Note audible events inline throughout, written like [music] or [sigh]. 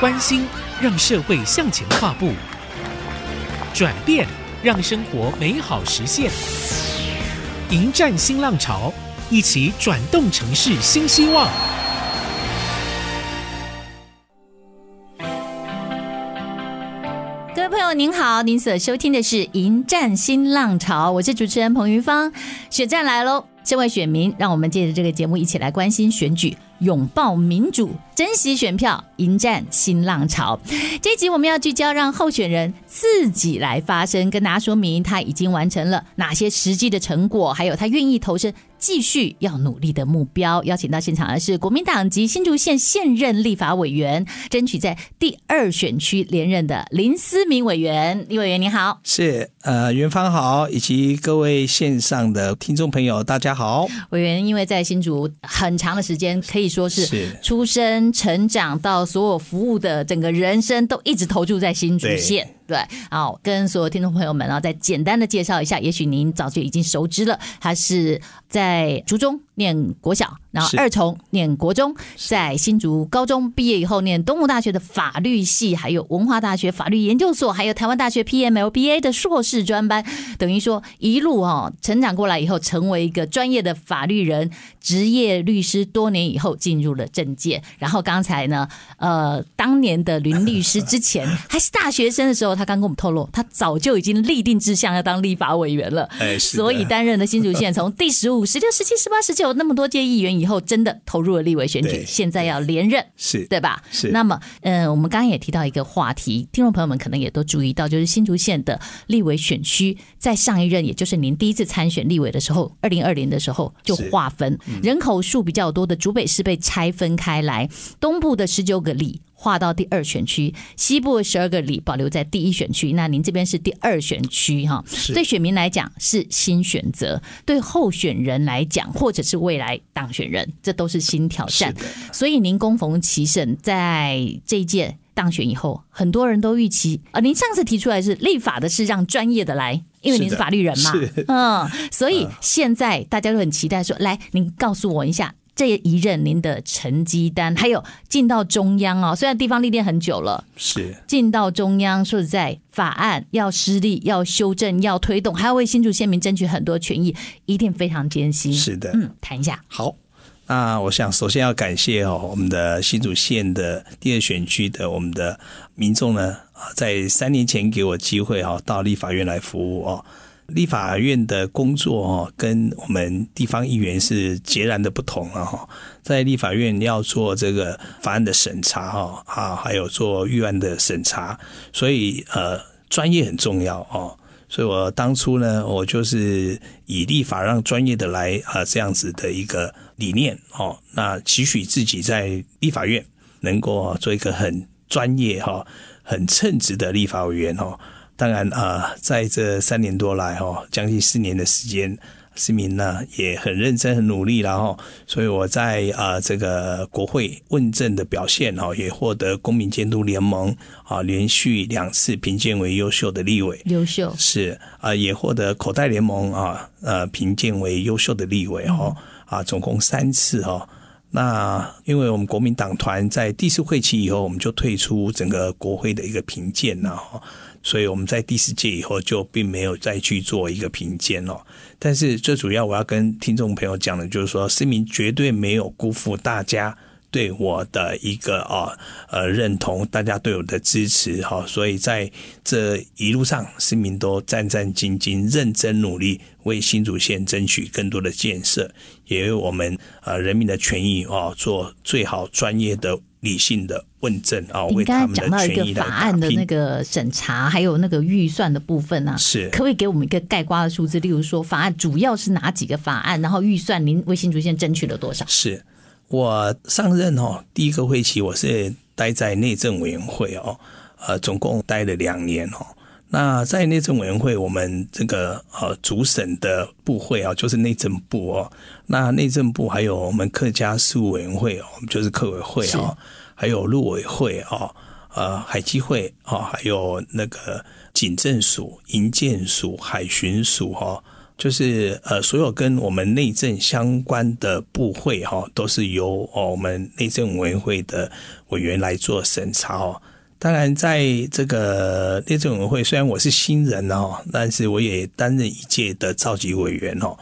关心让社会向前跨步，转变让生活美好实现。迎战新浪潮，一起转动城市新希望。各位朋友您好，您所收听的是《迎战新浪潮》，我是主持人彭云芳。选战来喽，这位选民，让我们借着这个节目一起来关心选举。拥抱民主，珍惜选票，迎战新浪潮。这集我们要聚焦，让候选人自己来发声，跟大家说明他已经完成了哪些实际的成果，还有他愿意投身继续要努力的目标。邀请到现场的是国民党及新竹县现任立法委员，争取在第二选区连任的林思明委员。林委员您好，是呃，元芳好，以及各位线上的听众朋友，大家好。委员因为在新竹很长的时间，可以。说是出生、成长到所有服务的整个人生，都一直投注在新竹县。对，好，跟所有听众朋友们啊，再简单的介绍一下，也许您早就已经熟知了。他是在竹中念国小，然后二重念国中，在新竹高中毕业以后，念东吴大学的法律系，还有文化大学法律研究所，还有台湾大学 PMLBA 的硕士专班。等于说一路哦成长过来以后，成为一个专业的法律人，职业律师，多年以后进入了政界。然后刚才呢，呃，当年的林律师之前还是大学生的时候。他刚跟我们透露，他早就已经立定志向要当立法委员了，哎，所以担任了新竹县从第十五、十六、十七、十八、十九那么多届议员以后，真的投入了立委选举，现在要连任，是对吧？是。那么，嗯、呃，我们刚刚也提到一个话题，听众朋友们可能也都注意到，就是新竹县的立委选区，在上一任，也就是您第一次参选立委的时候，二零二零的时候就划分，人口数比较多的竹北市被拆分开来，东部的十九个里。划到第二选区，西部的十二个里保留在第一选区。那您这边是第二选区哈，对选民来讲是新选择，对候选人来讲或者是未来当选人，这都是新挑战。所以您恭逢其盛，在这一届当选以后，很多人都预期啊，您上次提出来是立法的是让专业的来，因为您是法律人嘛，嗯，所以现在大家都很期待说，来，您告诉我一下。这一任您的成绩单，还有进到中央哦，虽然地方历练很久了，是进到中央，说实在，法案要施力，要修正，要推动，还要为新竹县民争取很多权益，一定非常艰辛。是的，嗯，谈一下。好，那我想首先要感谢哦，我们的新竹县的第二选区的我们的民众呢，啊，在三年前给我机会哈，到立法院来服务哦。立法院的工作哦，跟我们地方议员是截然的不同啊！哈，在立法院要做这个法案的审查哈啊，还有做预案的审查，所以呃，专业很重要哦。所以我当初呢，我就是以立法让专业的来啊这样子的一个理念哦。那期许自己在立法院能够做一个很专业哈、很称职的立法委员哦。当然啊，在这三年多来哈，将近四年的时间，市民呢也很认真、很努力，然后，所以我在啊这个国会问政的表现哈，也获得公民监督联盟啊连续两次评鉴为优秀的立委，优秀是啊，也获得口袋联盟啊呃评鉴为优秀的立委哈啊，总共三次哈。那因为我们国民党团在第四会期以后，我们就退出整个国会的一个评鉴了。所以我们在第四届以后就并没有再去做一个评鉴了。但是最主要我要跟听众朋友讲的，就是说，市民绝对没有辜负大家对我的一个啊呃认同，大家对我的支持哈。所以在这一路上，市民都战战兢兢、认真努力，为新竹县争取更多的建设，也为我们呃人民的权益啊做最好专业的。理性的问政啊，为他们的权益来打拼。你刚才讲到一个法案的那个审查，还有那个预算的部分啊，是可不可以给我们一个概括的数字？例如说，法案主要是哪几个法案？然后预算您为新竹县争取了多少？是我上任哦，第一个会期我是待在内政委员会哦，呃，总共待了两年哦。那在内政委员会，我们这个呃主审的部会啊，就是内政部哦。那内政部还有我们客家事务委员会哦，我们就是客委会哦，还有陆委会哦，呃海基会哦，还有那个警政署、营建署、海巡署哈，就是呃，所有跟我们内政相关的部会哈，都是由哦我们内政委员会的委员来做审查哦。当然，在这个内政委员会，虽然我是新人哦，但是我也担任一届的召集委员哦。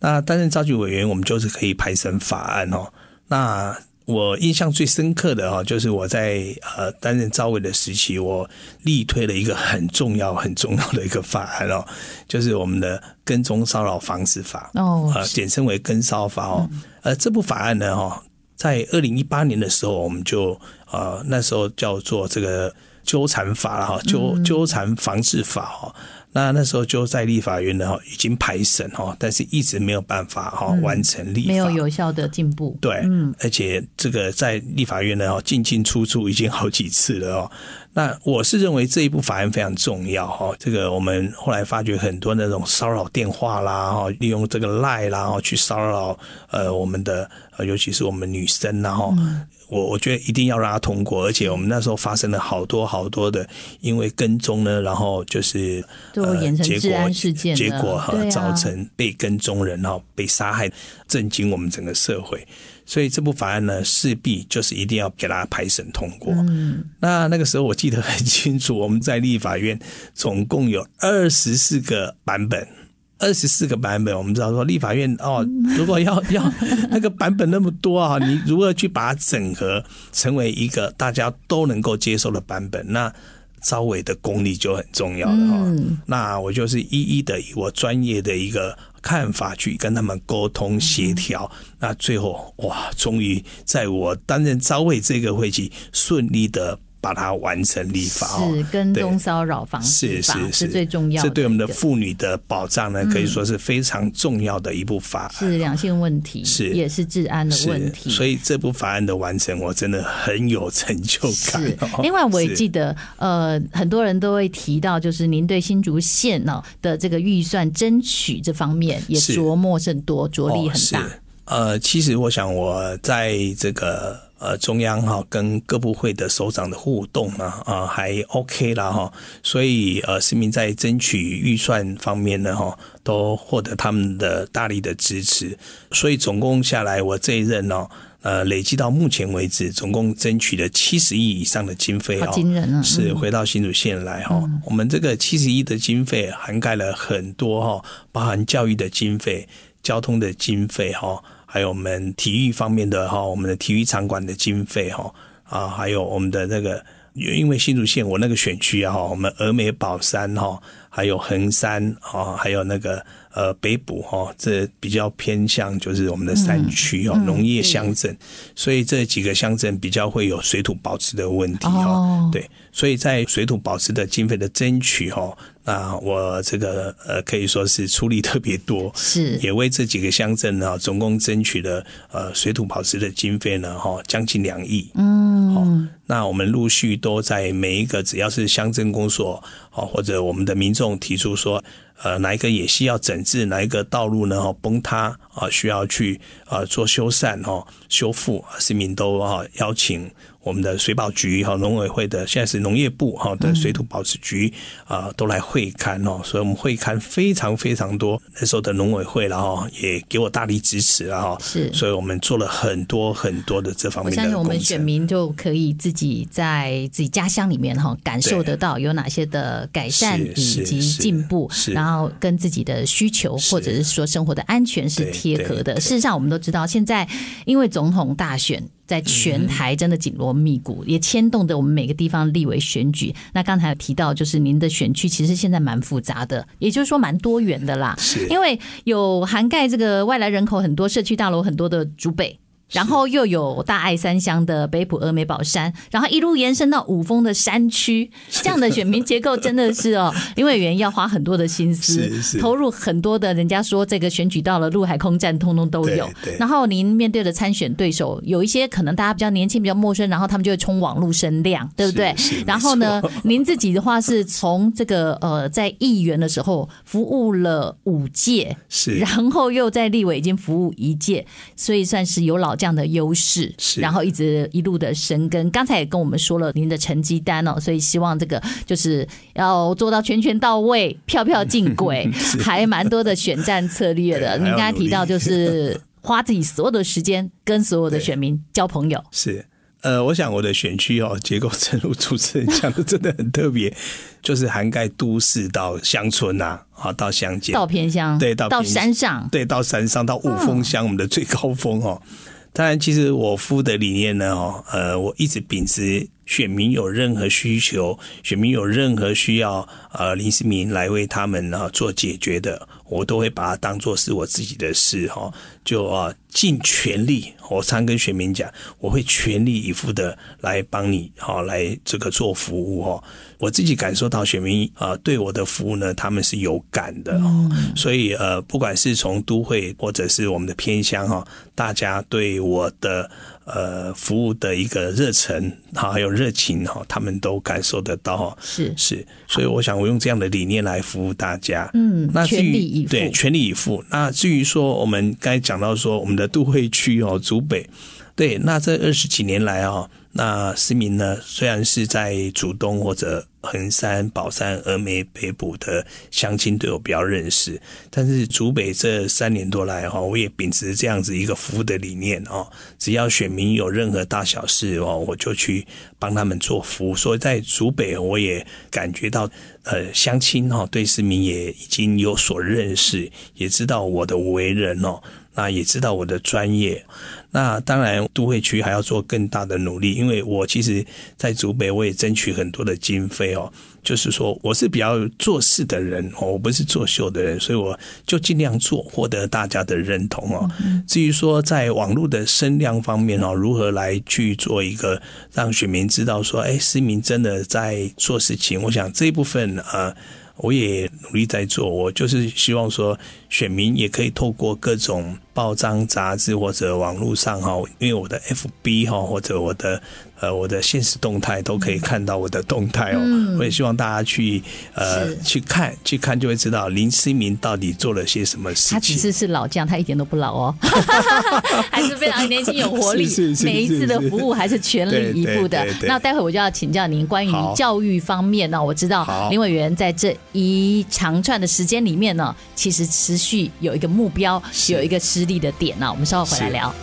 那担任召集委员，我们就是可以排审法案哦。那我印象最深刻的哦，就是我在呃担任招委的时期，我力推了一个很重要、很重要的一个法案哦，就是我们的跟踪骚扰防治法哦，呃，简称为跟骚法哦。呃，这部法案呢，哈，在二零一八年的时候，我们就呃那时候叫做这个纠缠法了哈，纠纠缠防治法哦。那那时候就在立法院呢，已经排审哈，但是一直没有办法哈完成立法，没有有效的进步。对，嗯，而且这个在立法院呢，进进出出已经好几次了哦。那我是认为这一部法案非常重要哈。这个我们后来发觉很多那种骚扰电话啦，哈，利用这个赖啦，去骚扰呃我们的，尤其是我们女生然后。嗯我我觉得一定要让它通过，而且我们那时候发生了好多好多的，因为跟踪呢，然后就是呃，结果结果哈造成被跟踪人哈被杀害，震惊我们整个社会。所以这部法案呢，势必就是一定要给它排审通过。嗯，那那个时候我记得很清楚，我们在立法院总共有二十四个版本。二十四个版本，我们知道说立法院哦，如果要 [laughs] 要那个版本那么多啊，你如何去把它整合成为一个大家都能够接受的版本？那招委的功力就很重要了哈。嗯、那我就是一一的以我专业的一个看法去跟他们沟通协调。那最后哇，终于在我担任召会这个会期顺利的。把它完成立法哦，是跟踪骚扰防治法是最重要的，这对我们的妇女的保障呢，可以说是非常重要的一部法案。是两性问题，是也是治安的问题。所以这部法案的完成，我真的很有成就感。是，另外我也记得，呃，很多人都会提到，就是您对新竹县呢的这个预算争取这方面也琢磨甚多，着力很大。呃，其实我想我在这个。呃，中央哈跟各部会的首长的互动呢，啊还 OK 啦哈，所以呃市民在争取预算方面呢哈，都获得他们的大力的支持，所以总共下来，我这一任呢，呃累计到目前为止，总共争取了七十亿以上的经费哦，惊人啊，是回到新竹县来哈，嗯、我们这个七十亿的经费涵盖了很多哈，包含教育的经费、交通的经费哈。还有我们体育方面的哈，我们的体育场馆的经费哈啊，还有我们的那个，因为新竹县我那个选区啊哈，我们峨眉宝山哈，还有横山啊，还有那个。呃，北埔哈，这比较偏向就是我们的山区哦，农业乡镇，所以这几个乡镇比较会有水土保持的问题哈。对，所以在水土保持的经费的争取哈，那我这个呃可以说是出力特别多，是也为这几个乡镇呢，总共争取了呃水土保持的经费呢哈，将近两亿。嗯，好，那我们陆续都在每一个只要是乡镇公所哦，或者我们的民众提出说。呃，哪一个也需要整治，哪一个道路呢？哈，崩塌啊，需要去啊做修缮哦，修复，市民都啊邀请。我们的水保局哈，农委会的现在是农业部哈的水土保持局啊，都来会勘哦，所以我们会勘非常非常多。那时候的农委会然后也给我大力支持了哈是，所以我们做了很多很多的这方面的。我相信我们选民就可以自己在自己家乡里面哈感受得到有哪些的改善以及进步，然后跟自己的需求或者是说生活的安全是贴合的。事实上，我们都知道现在因为总统大选。在全台真的紧锣密鼓，也牵动着我们每个地方立委选举。那刚才有提到，就是您的选区其实现在蛮复杂的，也就是说蛮多元的啦。是，因为有涵盖这个外来人口很多、社区大楼很多的竹北。然后又有大爱三乡的北埔、峨眉、宝山，然后一路延伸到五峰的山区，这样的选民结构真的是哦，因为员要花很多的心思，投入很多的，人家说这个选举到了陆海空战，通通都有。然后您面对的参选对手，有一些可能大家比较年轻、比较陌生，然后他们就会冲网络声量，对不对？然后呢，您自己的话是从这个呃，在议员的时候服务了五届，是，然后又在立委已经服务一届，所以算是有老。这样的优势，是，然后一直一路的深耕。刚才也跟我们说了您的成绩单哦，所以希望这个就是要做到全全到位、票票进轨，[laughs] 还蛮多的选战策略的。您刚才提到就是花自己所有的时间跟所有的选民交朋友，是。呃，我想我的选区哦，结构正如主持人讲的，真的很特别，[laughs] 就是涵盖都市到乡村呐，啊，到乡间，到偏乡，对，到到山上，对，到山上，到雾峰乡，我们的最高峰哦。当然，其实我服务的理念呢，哦，呃，我一直秉持。选民有任何需求，选民有任何需要，呃，林世民来为他们啊做解决的，我都会把它当做是我自己的事哈，就啊尽全力。我常跟选民讲，我会全力以赴的来帮你，哈，来这个做服务哈。我自己感受到选民啊对我的服务呢，他们是有感的，所以呃，不管是从都会或者是我们的偏乡哈，大家对我的。呃，服务的一个热忱，哈，还有热情，哈，他们都感受得到，是是，所以我想我用这样的理念来服务大家，嗯，那至于全力以赴，对，全力以赴。那至于说我们刚才讲到说我们的都会区哦，竹北，对，那这二十几年来啊。那市民呢，虽然是在竹东或者横山、宝山、峨眉、北埔的乡亲对我比较认识，但是竹北这三年多来哈，我也秉持这样子一个服务的理念哦，只要选民有任何大小事哦，我就去帮他们做服务。所以在竹北，我也感觉到呃，乡亲哈对市民也已经有所认识，也知道我的为人哦。那也知道我的专业，那当然都会区还要做更大的努力，因为我其实，在竹北我也争取很多的经费哦，就是说我是比较做事的人哦，我不是作秀的人，所以我就尽量做，获得大家的认同哦。至于说在网络的声量方面哦，如何来去做一个让选民知道说，哎，思民真的在做事情，我想这一部分呃。我也努力在做，我就是希望说，选民也可以透过各种报章、杂志或者网络上哈，因为我的 FB 哈或者我的。呃，我的现实动态都可以看到我的动态哦。嗯、我也希望大家去呃去看，去看就会知道林思明到底做了些什么事情。他其实是老将，他一点都不老哦，[laughs] 还是非常年轻有活力。是是是是，每一次的服务还是全力以赴的。那待会我就要请教您关于教育方面呢。我知道林委员在这一长串的时间里面呢，其实持续有一个目标，有一个失力的点呢。我们稍后回来聊。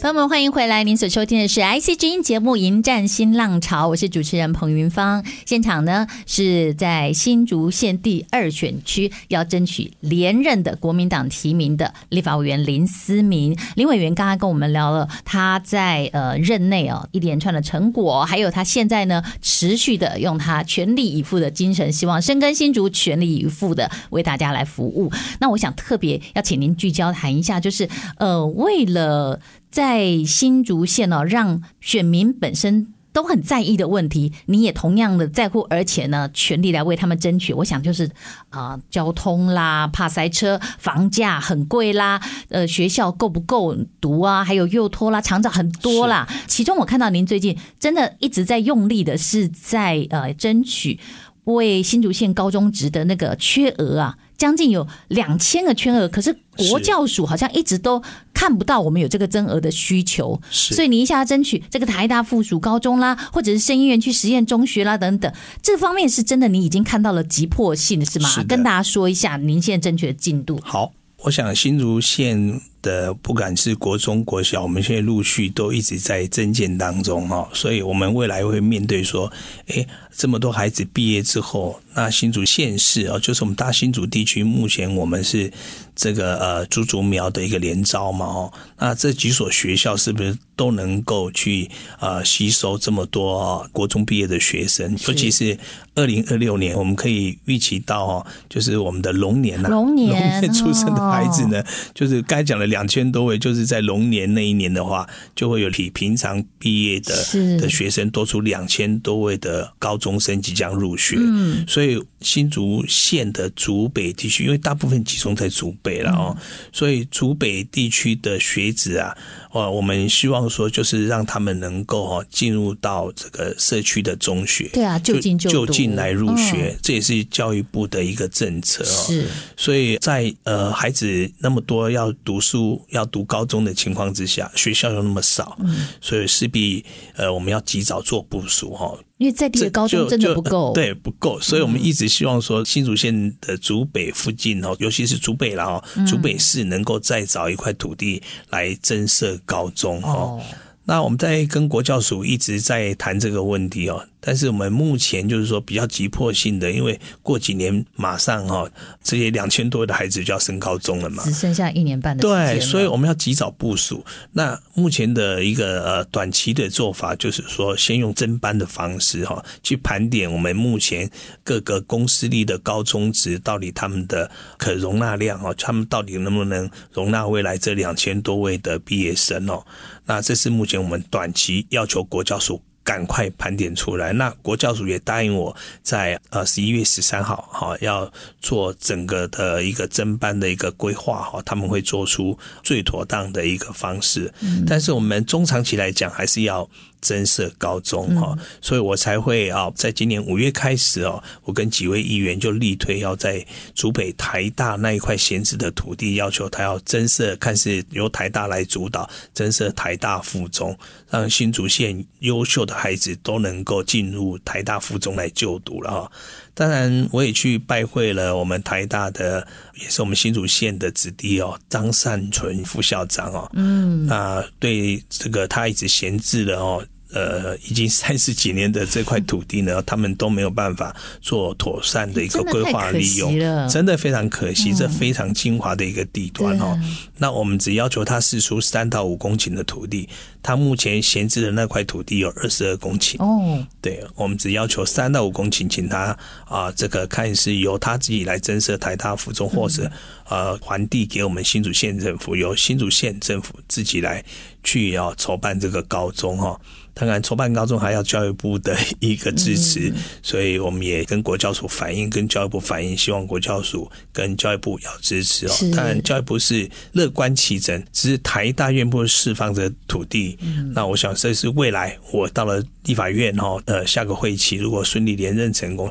朋友们，欢迎回来！您所收听的是 IC 之音节目《迎战新浪潮》，我是主持人彭云芳。现场呢是在新竹县第二选区，要争取连任的国民党提名的立法委员林思明。林委员刚刚跟我们聊了他在呃任内哦一连串的成果，还有他现在呢持续的用他全力以赴的精神，希望深耕新竹，全力以赴的为大家来服务。那我想特别要请您聚焦谈一下，就是呃为了。在新竹县呢，让选民本身都很在意的问题，你也同样的在乎，而且呢，全力来为他们争取。我想就是啊、呃，交通啦，怕塞车，房价很贵啦，呃，学校够不够读啊？还有幼托啦，长照很多啦。其中我看到您最近真的一直在用力的是在呃争取为新竹县高中职的那个缺额啊。将近有两千个缺额，可是国教署好像一直都看不到我们有这个增额的需求，所以你一下要争取这个台大附属高中啦，或者是圣医园区实验中学啦等等，这方面是真的你已经看到了急迫性是吗？是跟大家说一下您现在争取的进度。好，我想新竹县的不管是国中国小，我们现在陆续都一直在增建当中哈，所以我们未来会面对说，诶，这么多孩子毕业之后。那新竹县市哦，就是我们大新竹地区，目前我们是这个呃竹竹苗的一个连招嘛，哦，那这几所学校是不是都能够去呃吸收这么多国中毕业的学生？尤其是二零二六年，我们可以预期到哦，就是我们的龙年呐，龙年龙年出生的孩子呢，就是刚才讲的两千多位，就是在龙年那一年的话，就会有比平常毕业的的学生多出两千多位的高中生即将入学。嗯，所以新竹县的竹北地区，因为大部分集中在竹北了哦，所以竹北地区的学子啊。哦，我们希望说，就是让他们能够哦进入到这个社区的中学，对啊，就近就就近来入学，嗯，这也是教育部的一个政策哦。是，所以在呃孩子那么多要读书要读高中的情况之下，学校又那么少，嗯，所以势必呃我们要及早做部署哈。因为在地的高中真的不够，对，不够，所以我们一直希望说，新竹县的竹北附近哦，尤其是竹北了哦，竹北市能够再找一块土地来增设高中哦。那我们在跟国教署一直在谈这个问题哦，但是我们目前就是说比较急迫性的，因为过几年马上哈这些两千多的孩子就要升高中了嘛，只剩下一年半的时间。对，所以我们要及早部署。那目前的一个呃短期的做法就是说，先用增班的方式哈，去盘点我们目前各个公司立的高中职到底他们的可容纳量哦，他们到底能不能容纳未来这两千多位的毕业生哦。那这是目前我们短期要求国教署赶快盘点出来。那国教署也答应我在呃十一月十三号哈要做整个的一个增班的一个规划哈，他们会做出最妥当的一个方式。但是我们中长期来讲还是要。增设高中哈，所以我才会啊，在今年五月开始哦，我跟几位议员就力推要在竹北台大那一块闲置的土地，要求他要增设，看是由台大来主导增设台大附中，让新竹县优秀的孩子都能够进入台大附中来就读了哈。当然，我也去拜会了我们台大的，也是我们新竹县的子弟哦，张善存副校长哦，嗯，那，对这个他一直闲置的哦。呃，已经三十几年的这块土地呢，他们都没有办法做妥善的一个规划利用，真的非常可惜，这非常精华的一个地段哦。那我们只要求他释出三到五公顷的土地，他目前闲置的那块土地有二十二公顷哦。对，我们只要求三到五公顷，请他啊，这个看是由他自己来增设台大附中，或者呃还地给我们新竹县政府，由新竹县政府自己来去要筹办这个高中哈。当然，筹办高中还要教育部的一个支持，所以我们也跟国教署反映，跟教育部反映，希望国教署跟教育部要支持哦。当然，教育部是乐观其成，只是台大院部释放这土地，那我想这是未来我到了立法院哈，呃，下个会期如果顺利连任成功。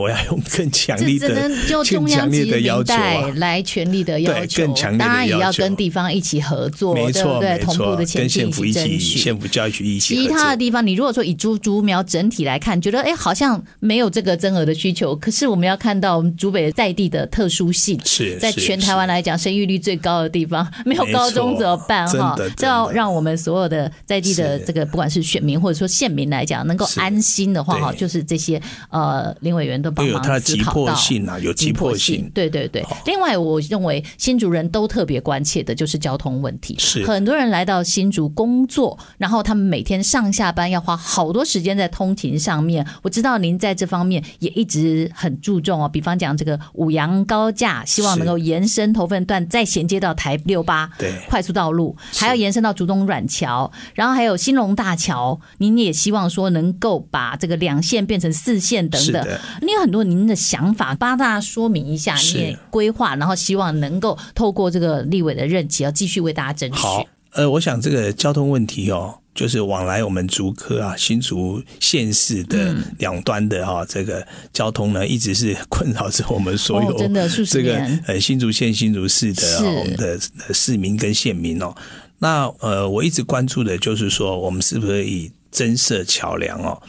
我要用更强力的、更强烈的要求来全力的要求，更强烈的要求，当然也要跟地方一起合作，没错，对，同步的前进，跟县府一起，县府教育局一起。其他的地方，你如果说以竹竹苗整体来看，觉得哎，好像没有这个增额的需求，可是我们要看到我们竹北在地的特殊性，是在全台湾来讲生育率最高的地方，没有高中怎么办？哈，这要让我们所有的在地的这个不管是选民或者说县民来讲，能够安心的话，哈，就是这些呃林委员都帮忙。急迫性啊，有急迫性。对对对。另外，我认为新竹人都特别关切的就是交通问题。是很多人来到新竹工作，然后他们每天上下班要花好多时间在通勤上面。我知道您在这方面也一直很注重哦。比方讲这个五羊高架，希望能够延伸头份段，再衔接到台六八快速道路，还要延伸到竹东软桥，然后还有兴隆大桥。您也希望说能够把这个两线变成四线等等。你有很多您。的想法，帮大家说明一下你的规划，然后希望能够透过这个立委的任期，要继续为大家争取。好，呃，我想这个交通问题哦，就是往来我们竹科啊、新竹县市的两端的哈，这个交通呢，一直是困扰着我们所有真的是这个呃新竹县、新竹市的我们的市民跟县民哦。那呃，我一直关注的就是说，我们是不是可以增设桥梁哦？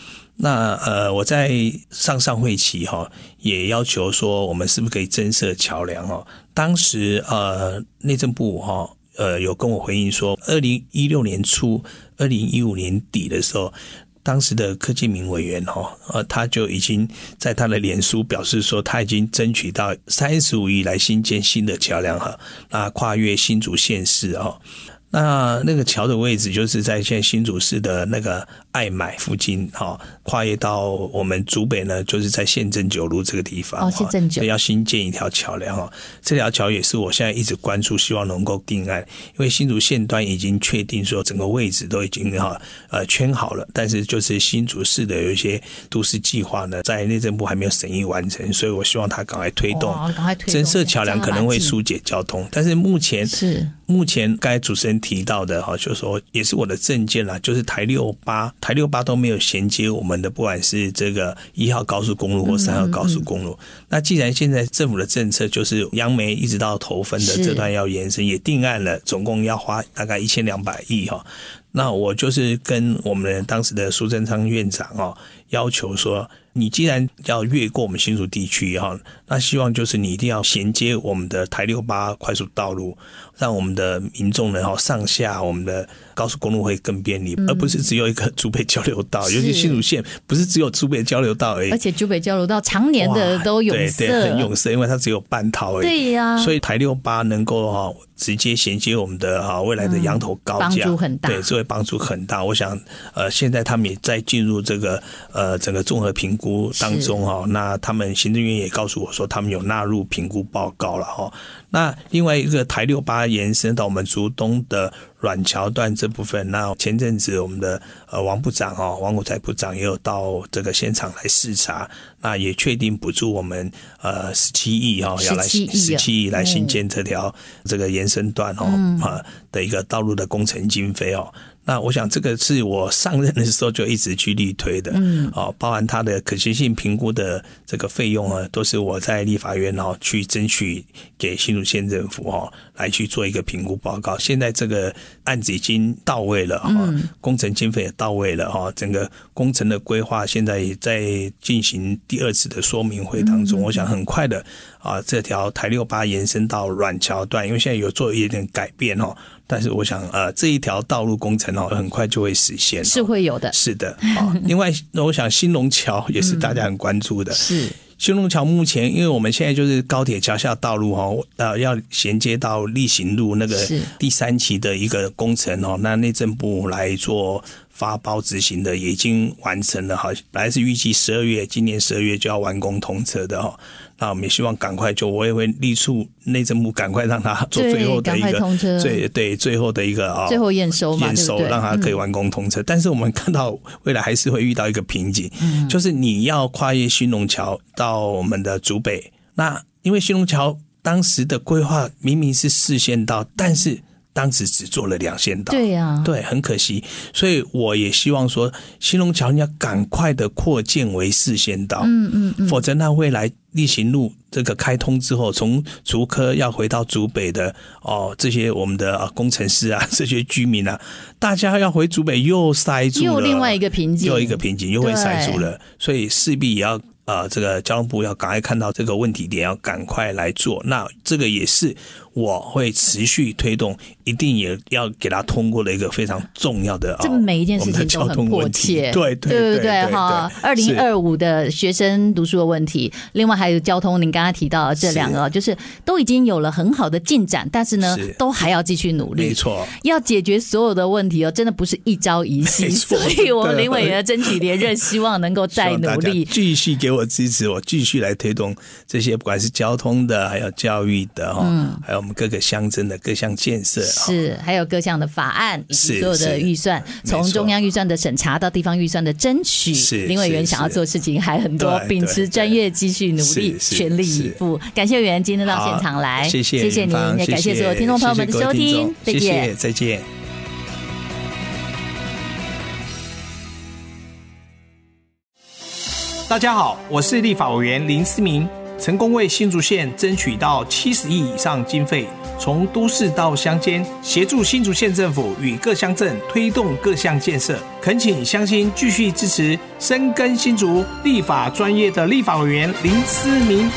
那呃，我在上上会期哈，也要求说，我们是不是可以增设桥梁哦？当时呃，内政部哈呃有跟我回应说，二零一六年初、二零一五年底的时候，当时的柯建铭委员哈呃，他就已经在他的脸书表示说，他已经争取到三十五亿来新建新的桥梁哈，那跨越新竹县市哦。那那个桥的位置就是在现在新竹市的那个爱买附近哈，跨越到我们竹北呢，就是在县政九路这个地方。哦，县政九要新建一条桥梁哈，这条桥也是我现在一直关注，希望能够定案。因为新竹县端已经确定说整个位置都已经哈呃圈好了，但是就是新竹市的有一些都市计划呢，在内政部还没有审议完成，所以我希望他赶快推动，赶快推动增设桥梁可能会疏解交通，但是目前是目前刚才主持人提到的哈，就是说也是我的证件啦，就是台六八。台六八都没有衔接我们的，不管是这个一号高速公路或三号高速公路。那既然现在政府的政策就是杨梅一直到头份的这段要延伸，也定案了，总共要花大概一千两百亿哈。那我就是跟我们当时的苏贞昌院长哦，要求说，你既然要越过我们新竹地区哈，那希望就是你一定要衔接我们的台六八快速道路，让我们的民众呢哈上下我们的高速公路会更便利，而不是只有一个竹北交流道。尤其新竹县不是只有竹北交流道而已，而且竹北交流道常年的都有对，对，很拥塞，因为它只有半套而已。对呀，所以台六八能够哈直接衔接我们的哈未来的羊头高架，帮助很大。对，这会帮助很大。我想呃，现在他们也在进入这个呃整个综合评估当中哈。那他们行政院也告诉我说，他们有纳入评估报告了哈。那另外一个台六八延伸到我们竹东的软桥段这部分，那前阵子我们的呃王部长哦，王国才部长也有到这个现场来视察，那也确定补助我们呃十七亿哦，要来十七亿来新建这条这个延伸段哦啊的一个道路的工程经费哦。那我想这个是我上任的时候就一直去力推的，嗯，哦，包含它的可行性评估的这个费用啊，都是我在立法院哦去争取给新竹县政府哦来去做一个评估报告。现在这个案子已经到位了哈，工程经费也到位了哈，整个工程的规划现在也在进行第二次的说明会当中。我想很快的啊，这条台六八延伸到软桥段，因为现在有做一点改变哦。但是我想，呃，这一条道路工程哦，很快就会实现，是会有的，是的。啊，另外，我想新隆桥也是大家很关注的。是兴隆桥目前，因为我们现在就是高铁桥下道路哈，呃，要衔接到例行路那个第三期的一个工程哦，那内政部来做发包执行的，也已经完成了哈。本来是预计十二月，今年十二月就要完工通车的哈。那我们也希望赶快，就我也会力促内政部赶快让他做最后的一个最对最后的一个啊，最后验收，验收让他可以完工通车。但是我们看到未来还是会遇到一个瓶颈，就是你要跨越新隆桥到我们的竹北，那因为新隆桥当时的规划明明是四线道，但是。当时只做了两线道，对呀、啊，对，很可惜，所以我也希望说，新隆桥你要赶快的扩建为四线道，嗯嗯，嗯，否则那未来力行路这个开通之后，从竹科要回到竹北的哦，这些我们的工程师啊，[laughs] 这些居民啊，大家要回竹北又塞住了，又另外一个瓶颈，又一个瓶颈，又会塞住了，所以势必也要。啊、呃，这个交通部要赶快看到这个问题点，要赶快来做。那这个也是我会持续推动，一定也要给他通过的一个非常重要的。这每一件事情都很迫切，对对对对对哈。二零二五的学生读书的问题，另外还有交通，您刚刚提到这两个，就是都已经有了很好的进展，但是呢，都还要继续努力。没错，要解决所有的问题哦，真的不是一朝一夕。所以我们林委员争取连任，希望能够再努力，继续给。我支持，我继续来推动这些，不管是交通的，还有教育的哈，嗯，还有我们各个乡镇的各项建设，是，还有各项的法案以及所有的预算，从中央预算的审查到地方预算的争取，是林委员想要做事情还很多，秉持专业，继续努力，全力以赴。感谢委员今天到现场来，谢谢，谢谢您，也感谢所有听众朋友们的收听，谢谢，再见。大家好，我是立法委员林思明，成功为新竹县争取到七十亿以上经费，从都市到乡间，协助新竹县政府与各乡镇推动各项建设。恳请乡亲继续支持深耕新竹立法专业的立法委员林思明。